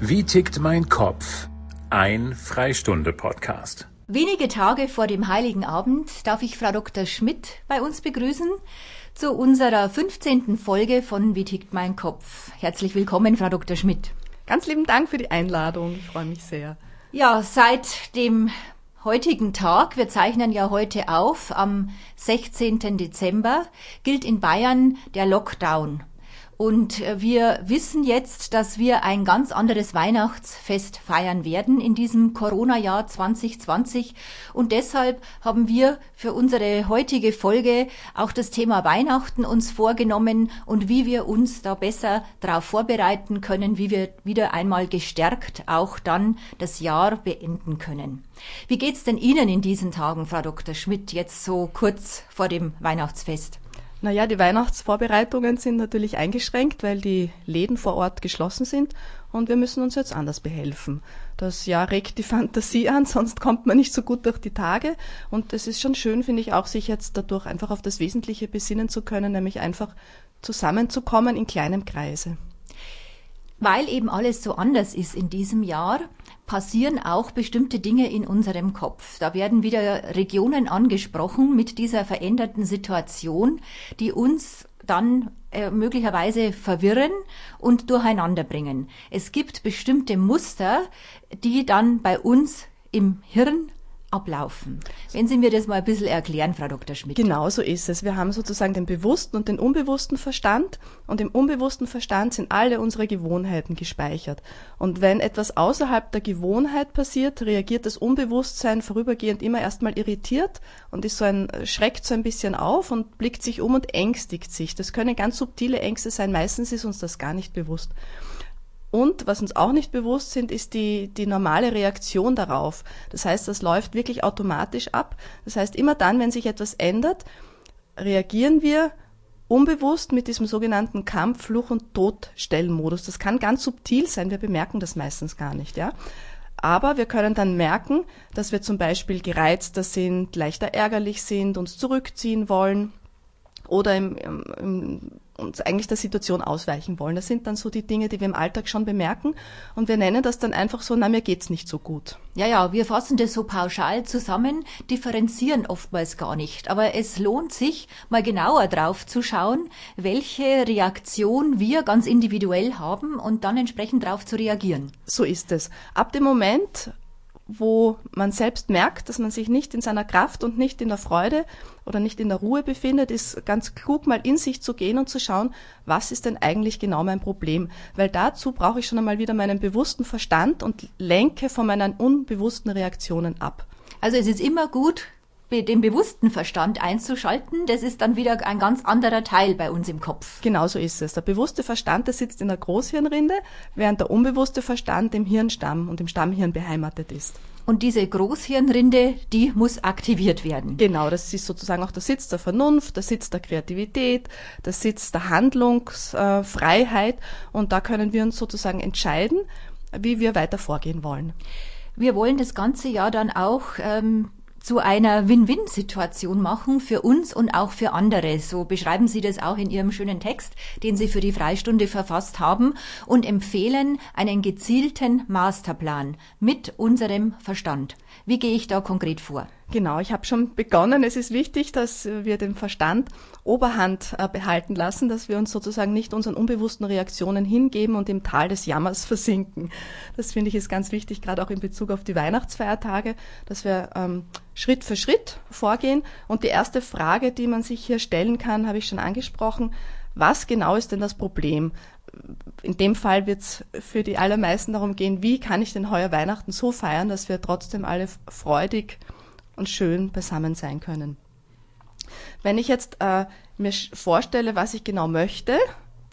Wie tickt mein Kopf? Ein Freistunde-Podcast. Wenige Tage vor dem Heiligen Abend darf ich Frau Dr. Schmidt bei uns begrüßen zu unserer 15. Folge von Wie tickt mein Kopf. Herzlich willkommen, Frau Dr. Schmidt. Ganz lieben Dank für die Einladung. Ich freue mich sehr. Ja, seit dem heutigen Tag, wir zeichnen ja heute auf, am 16. Dezember, gilt in Bayern der Lockdown. Und äh, wir wissen jetzt, dass wir ein ganz anderes Weihnachtsfest feiern werden in diesem Corona-Jahr 2020. Und deshalb haben wir für unsere heutige Folge auch das Thema Weihnachten uns vorgenommen und wie wir uns da besser darauf vorbereiten können, wie wir wieder einmal gestärkt auch dann das Jahr beenden können. Wie geht's denn Ihnen in diesen Tagen, Frau Dr. Schmidt, jetzt so kurz vor dem Weihnachtsfest? Naja, die Weihnachtsvorbereitungen sind natürlich eingeschränkt, weil die Läden vor Ort geschlossen sind und wir müssen uns jetzt anders behelfen. Das Jahr regt die Fantasie an, sonst kommt man nicht so gut durch die Tage und es ist schon schön, finde ich, auch sich jetzt dadurch einfach auf das Wesentliche besinnen zu können, nämlich einfach zusammenzukommen in kleinem Kreise. Weil eben alles so anders ist in diesem Jahr, passieren auch bestimmte Dinge in unserem Kopf. Da werden wieder Regionen angesprochen mit dieser veränderten Situation, die uns dann äh, möglicherweise verwirren und durcheinander bringen. Es gibt bestimmte Muster, die dann bei uns im Hirn ablaufen. Wenn Sie mir das mal ein bisschen erklären, Frau Dr. Schmidt. Genau so ist es. Wir haben sozusagen den bewussten und den unbewussten Verstand und im unbewussten Verstand sind alle unsere Gewohnheiten gespeichert. Und wenn etwas außerhalb der Gewohnheit passiert, reagiert das Unbewusstsein vorübergehend immer erstmal irritiert und ist so ein, schreckt so ein bisschen auf und blickt sich um und ängstigt sich. Das können ganz subtile Ängste sein. Meistens ist uns das gar nicht bewusst. Und was uns auch nicht bewusst sind, ist die, die normale Reaktion darauf. Das heißt, das läuft wirklich automatisch ab. Das heißt, immer dann, wenn sich etwas ändert, reagieren wir unbewusst mit diesem sogenannten Kampf, Fluch- und Todstellmodus. Das kann ganz subtil sein, wir bemerken das meistens gar nicht, ja. Aber wir können dann merken, dass wir zum Beispiel gereizter sind, leichter ärgerlich sind, uns zurückziehen wollen oder im, im, im uns eigentlich der Situation ausweichen wollen. Das sind dann so die Dinge, die wir im Alltag schon bemerken und wir nennen das dann einfach so, na, mir geht's nicht so gut. Ja, ja, wir fassen das so pauschal zusammen, differenzieren oftmals gar nicht. Aber es lohnt sich, mal genauer drauf zu schauen, welche Reaktion wir ganz individuell haben und dann entsprechend darauf zu reagieren. So ist es. Ab dem Moment, wo man selbst merkt, dass man sich nicht in seiner Kraft und nicht in der Freude oder nicht in der Ruhe befindet, ist ganz klug, mal in sich zu gehen und zu schauen, was ist denn eigentlich genau mein Problem? Weil dazu brauche ich schon einmal wieder meinen bewussten Verstand und lenke von meinen unbewussten Reaktionen ab. Also es ist immer gut, den bewussten Verstand einzuschalten, das ist dann wieder ein ganz anderer Teil bei uns im Kopf. Genau so ist es. Der bewusste Verstand, der sitzt in der Großhirnrinde, während der unbewusste Verstand im Hirnstamm und im Stammhirn beheimatet ist. Und diese Großhirnrinde, die muss aktiviert werden. Genau, das ist sozusagen auch der Sitz der Vernunft, der Sitz der Kreativität, der Sitz der Handlungsfreiheit. Und da können wir uns sozusagen entscheiden, wie wir weiter vorgehen wollen. Wir wollen das ganze Jahr dann auch ähm, zu einer Win-Win-Situation machen für uns und auch für andere. So beschreiben Sie das auch in Ihrem schönen Text, den Sie für die Freistunde verfasst haben und empfehlen einen gezielten Masterplan mit unserem Verstand. Wie gehe ich da konkret vor? Genau, ich habe schon begonnen. Es ist wichtig, dass wir den Verstand Oberhand äh, behalten lassen, dass wir uns sozusagen nicht unseren unbewussten Reaktionen hingeben und im Tal des Jammers versinken. Das finde ich ist ganz wichtig, gerade auch in Bezug auf die Weihnachtsfeiertage, dass wir ähm, Schritt für Schritt vorgehen. Und die erste Frage, die man sich hier stellen kann, habe ich schon angesprochen. Was genau ist denn das Problem? in dem Fall wird es für die allermeisten darum gehen, wie kann ich denn heuer Weihnachten so feiern, dass wir trotzdem alle freudig und schön beisammen sein können. Wenn ich jetzt äh, mir vorstelle, was ich genau möchte,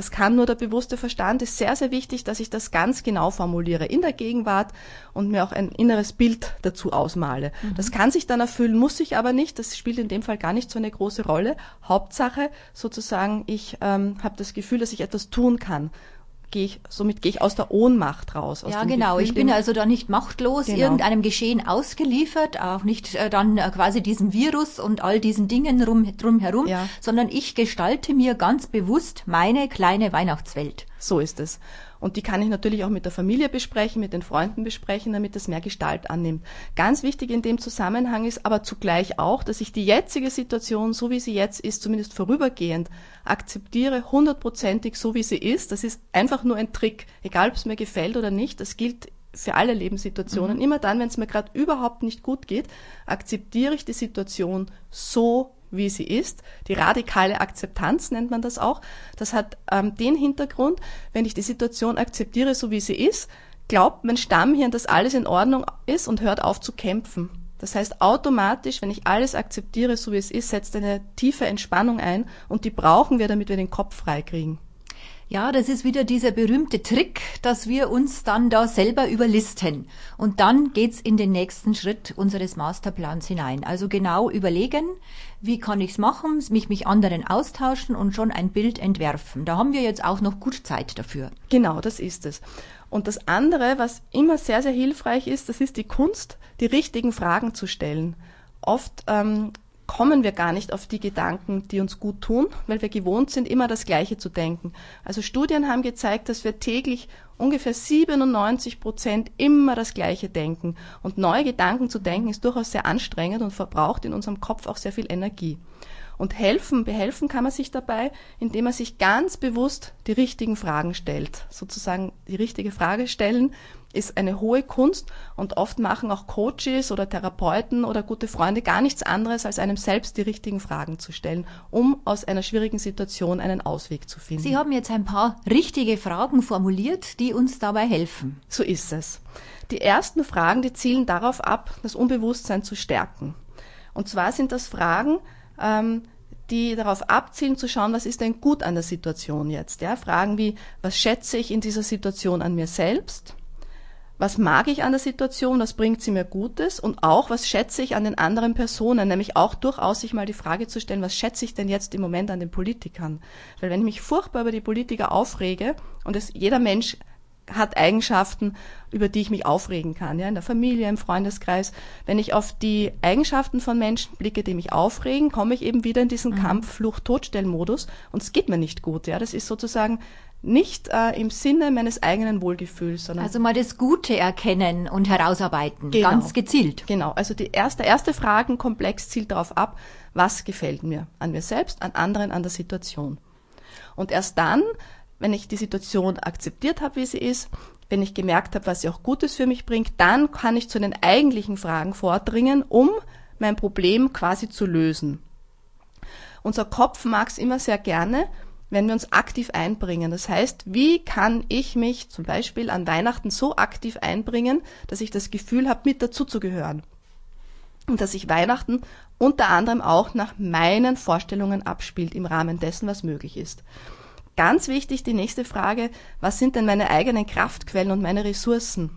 das kann nur der bewusste Verstand, ist sehr, sehr wichtig, dass ich das ganz genau formuliere in der Gegenwart und mir auch ein inneres Bild dazu ausmale. Mhm. Das kann sich dann erfüllen, muss ich aber nicht. Das spielt in dem Fall gar nicht so eine große Rolle. Hauptsache sozusagen, ich ähm, habe das Gefühl, dass ich etwas tun kann gehe ich, somit gehe ich aus der Ohnmacht raus. ja, genau. Gefühl, ich bin also da nicht machtlos genau. irgendeinem Geschehen ausgeliefert, auch nicht äh, dann äh, quasi diesem Virus und all diesen Dingen rum, drumherum, ja. sondern ich gestalte mir ganz bewusst meine kleine Weihnachtswelt. So ist es. Und die kann ich natürlich auch mit der Familie besprechen, mit den Freunden besprechen, damit das mehr Gestalt annimmt. Ganz wichtig in dem Zusammenhang ist aber zugleich auch, dass ich die jetzige Situation, so wie sie jetzt ist, zumindest vorübergehend, akzeptiere, hundertprozentig so wie sie ist. Das ist einfach nur ein Trick, egal ob es mir gefällt oder nicht. Das gilt für alle Lebenssituationen. Mhm. Immer dann, wenn es mir gerade überhaupt nicht gut geht, akzeptiere ich die Situation so, wie sie ist. Die radikale Akzeptanz nennt man das auch. Das hat ähm, den Hintergrund, wenn ich die Situation akzeptiere, so wie sie ist, glaubt mein Stammhirn, dass alles in Ordnung ist und hört auf zu kämpfen. Das heißt, automatisch, wenn ich alles akzeptiere, so wie es ist, setzt eine tiefe Entspannung ein und die brauchen wir, damit wir den Kopf frei kriegen. Ja, das ist wieder dieser berühmte Trick, dass wir uns dann da selber überlisten. Und dann geht's in den nächsten Schritt unseres Masterplans hinein. Also genau überlegen, wie kann ich's machen, mich mit anderen austauschen und schon ein Bild entwerfen. Da haben wir jetzt auch noch gut Zeit dafür. Genau, das ist es. Und das andere, was immer sehr, sehr hilfreich ist, das ist die Kunst, die richtigen Fragen zu stellen. Oft ähm, kommen wir gar nicht auf die Gedanken, die uns gut tun, weil wir gewohnt sind, immer das Gleiche zu denken. Also Studien haben gezeigt, dass wir täglich ungefähr 97 Prozent immer das Gleiche denken. Und neue Gedanken zu denken ist durchaus sehr anstrengend und verbraucht in unserem Kopf auch sehr viel Energie. Und helfen, behelfen kann man sich dabei, indem man sich ganz bewusst die richtigen Fragen stellt. Sozusagen die richtige Frage stellen ist eine hohe Kunst und oft machen auch Coaches oder Therapeuten oder gute Freunde gar nichts anderes, als einem selbst die richtigen Fragen zu stellen, um aus einer schwierigen Situation einen Ausweg zu finden. Sie haben jetzt ein paar richtige Fragen formuliert, die uns dabei helfen. So ist es. Die ersten Fragen, die zielen darauf ab, das Unbewusstsein zu stärken. Und zwar sind das Fragen, ähm, die darauf abzielen zu schauen, was ist denn gut an der Situation jetzt. Ja? Fragen wie, was schätze ich in dieser Situation an mir selbst? Was mag ich an der Situation? Was bringt sie mir Gutes? Und auch, was schätze ich an den anderen Personen? Nämlich auch durchaus sich mal die Frage zu stellen, was schätze ich denn jetzt im Moment an den Politikern? Weil wenn ich mich furchtbar über die Politiker aufrege, und es, jeder Mensch hat Eigenschaften, über die ich mich aufregen kann, ja, in der Familie, im Freundeskreis. Wenn ich auf die Eigenschaften von Menschen blicke, die mich aufregen, komme ich eben wieder in diesen mhm. Kampf, Flucht, Todstellmodus und es geht mir nicht gut, ja. Das ist sozusagen nicht äh, im Sinne meines eigenen Wohlgefühls, sondern also mal das Gute erkennen und herausarbeiten, genau, ganz gezielt. Genau. Also die erste erste Fragenkomplex zielt darauf ab, was gefällt mir an mir selbst, an anderen, an der Situation. Und erst dann wenn ich die Situation akzeptiert habe, wie sie ist, wenn ich gemerkt habe, was sie auch Gutes für mich bringt, dann kann ich zu den eigentlichen Fragen vordringen, um mein Problem quasi zu lösen. Unser Kopf mag es immer sehr gerne, wenn wir uns aktiv einbringen. Das heißt, wie kann ich mich zum Beispiel an Weihnachten so aktiv einbringen, dass ich das Gefühl habe, mit dazuzugehören? Und dass sich Weihnachten unter anderem auch nach meinen Vorstellungen abspielt im Rahmen dessen, was möglich ist. Ganz wichtig die nächste Frage, was sind denn meine eigenen Kraftquellen und meine Ressourcen?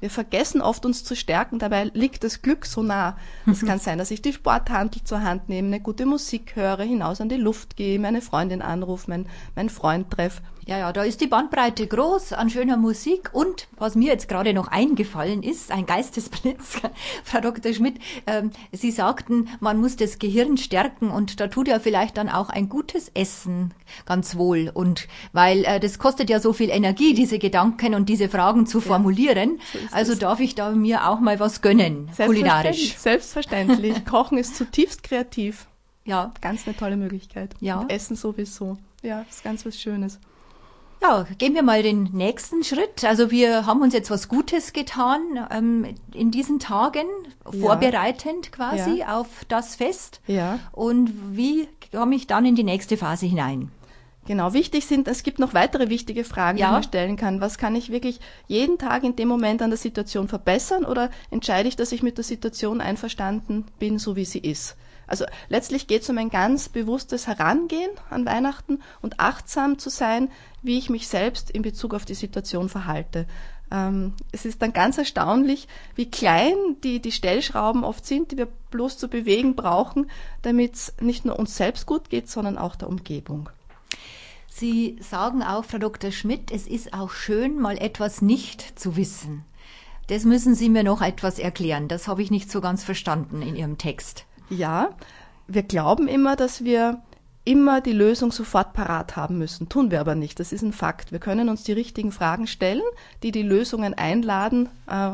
Wir vergessen oft uns zu stärken, dabei liegt das Glück so nah. Es kann sein, dass ich die Sporthandel zur Hand nehme, eine gute Musik höre, hinaus an die Luft gehe, meine Freundin anrufe, meinen mein Freund treffe. Ja, ja, da ist die Bandbreite groß an schöner Musik und was mir jetzt gerade noch eingefallen ist, ein Geistesblitz, Frau Dr. Schmidt, ähm, Sie sagten, man muss das Gehirn stärken und da tut ja vielleicht dann auch ein gutes Essen ganz wohl und weil äh, das kostet ja so viel Energie, diese Gedanken und diese Fragen zu formulieren, ja, so also darf ich da mir auch mal was gönnen, Selbstverständlich, kulinarisch. Selbstverständlich, Kochen ist zutiefst kreativ. Ja. Ganz eine tolle Möglichkeit. Ja. Und Essen sowieso. Ja, ist ganz was Schönes. Ja, gehen wir mal den nächsten Schritt. Also wir haben uns jetzt was Gutes getan ähm, in diesen Tagen, ja. vorbereitend quasi ja. auf das Fest. Ja. Und wie komme ich dann in die nächste Phase hinein? Genau, wichtig sind, es gibt noch weitere wichtige Fragen, ja. die man stellen kann. Was kann ich wirklich jeden Tag in dem Moment an der Situation verbessern oder entscheide ich, dass ich mit der Situation einverstanden bin, so wie sie ist? Also letztlich geht es um ein ganz bewusstes Herangehen an Weihnachten und achtsam zu sein, wie ich mich selbst in Bezug auf die Situation verhalte. Ähm, es ist dann ganz erstaunlich, wie klein die, die Stellschrauben oft sind, die wir bloß zu bewegen brauchen, damit es nicht nur uns selbst gut geht, sondern auch der Umgebung. Sie sagen auch, Frau Dr. Schmidt, es ist auch schön, mal etwas nicht zu wissen. Das müssen Sie mir noch etwas erklären. Das habe ich nicht so ganz verstanden in Ihrem Text. Ja, wir glauben immer, dass wir immer die Lösung sofort parat haben müssen. Tun wir aber nicht. Das ist ein Fakt. Wir können uns die richtigen Fragen stellen, die die Lösungen einladen, äh,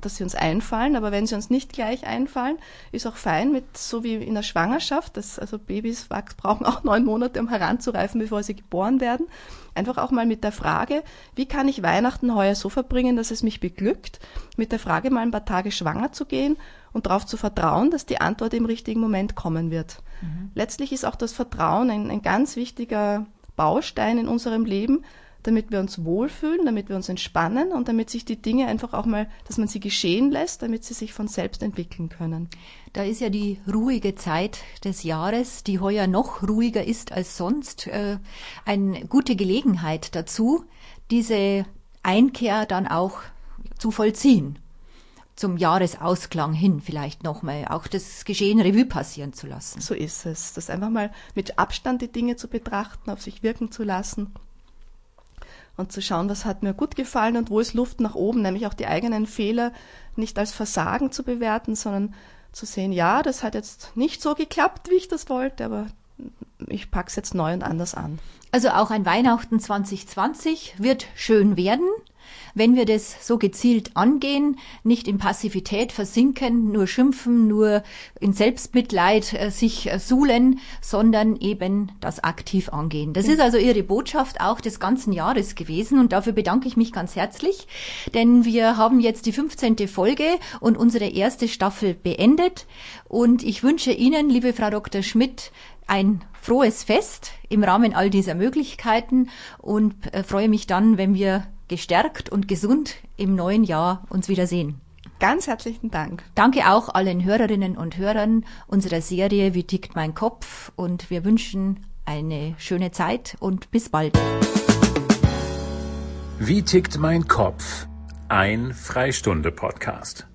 dass sie uns einfallen. Aber wenn sie uns nicht gleich einfallen, ist auch fein mit, so wie in der Schwangerschaft. Das, also Babys brauchen auch neun Monate, um heranzureifen, bevor sie geboren werden. Einfach auch mal mit der Frage, wie kann ich Weihnachten heuer so verbringen, dass es mich beglückt? Mit der Frage mal ein paar Tage schwanger zu gehen und darauf zu vertrauen, dass die Antwort im richtigen Moment kommen wird. Mhm. Letztlich ist auch das Vertrauen ein, ein ganz wichtiger Baustein in unserem Leben, damit wir uns wohlfühlen, damit wir uns entspannen und damit sich die Dinge einfach auch mal, dass man sie geschehen lässt, damit sie sich von selbst entwickeln können. Da ist ja die ruhige Zeit des Jahres, die heuer noch ruhiger ist als sonst, äh, eine gute Gelegenheit dazu, diese Einkehr dann auch zu vollziehen zum Jahresausklang hin vielleicht nochmal auch das Geschehen Revue passieren zu lassen. So ist es. Das einfach mal mit Abstand die Dinge zu betrachten, auf sich wirken zu lassen und zu schauen, was hat mir gut gefallen und wo ist Luft nach oben, nämlich auch die eigenen Fehler nicht als Versagen zu bewerten, sondern zu sehen, ja, das hat jetzt nicht so geklappt, wie ich das wollte, aber ich pack's jetzt neu und anders an. Also auch ein Weihnachten 2020 wird schön werden. Wenn wir das so gezielt angehen, nicht in Passivität versinken, nur schimpfen, nur in Selbstmitleid äh, sich äh, suhlen, sondern eben das aktiv angehen. Das ist also Ihre Botschaft auch des ganzen Jahres gewesen und dafür bedanke ich mich ganz herzlich, denn wir haben jetzt die 15. Folge und unsere erste Staffel beendet und ich wünsche Ihnen, liebe Frau Dr. Schmidt, ein frohes Fest im Rahmen all dieser Möglichkeiten und äh, freue mich dann, wenn wir gestärkt und gesund im neuen Jahr uns wiedersehen. Ganz herzlichen Dank. Danke auch allen Hörerinnen und Hörern unserer Serie Wie tickt mein Kopf und wir wünschen eine schöne Zeit und bis bald. Wie tickt mein Kopf? Ein Freistunde Podcast.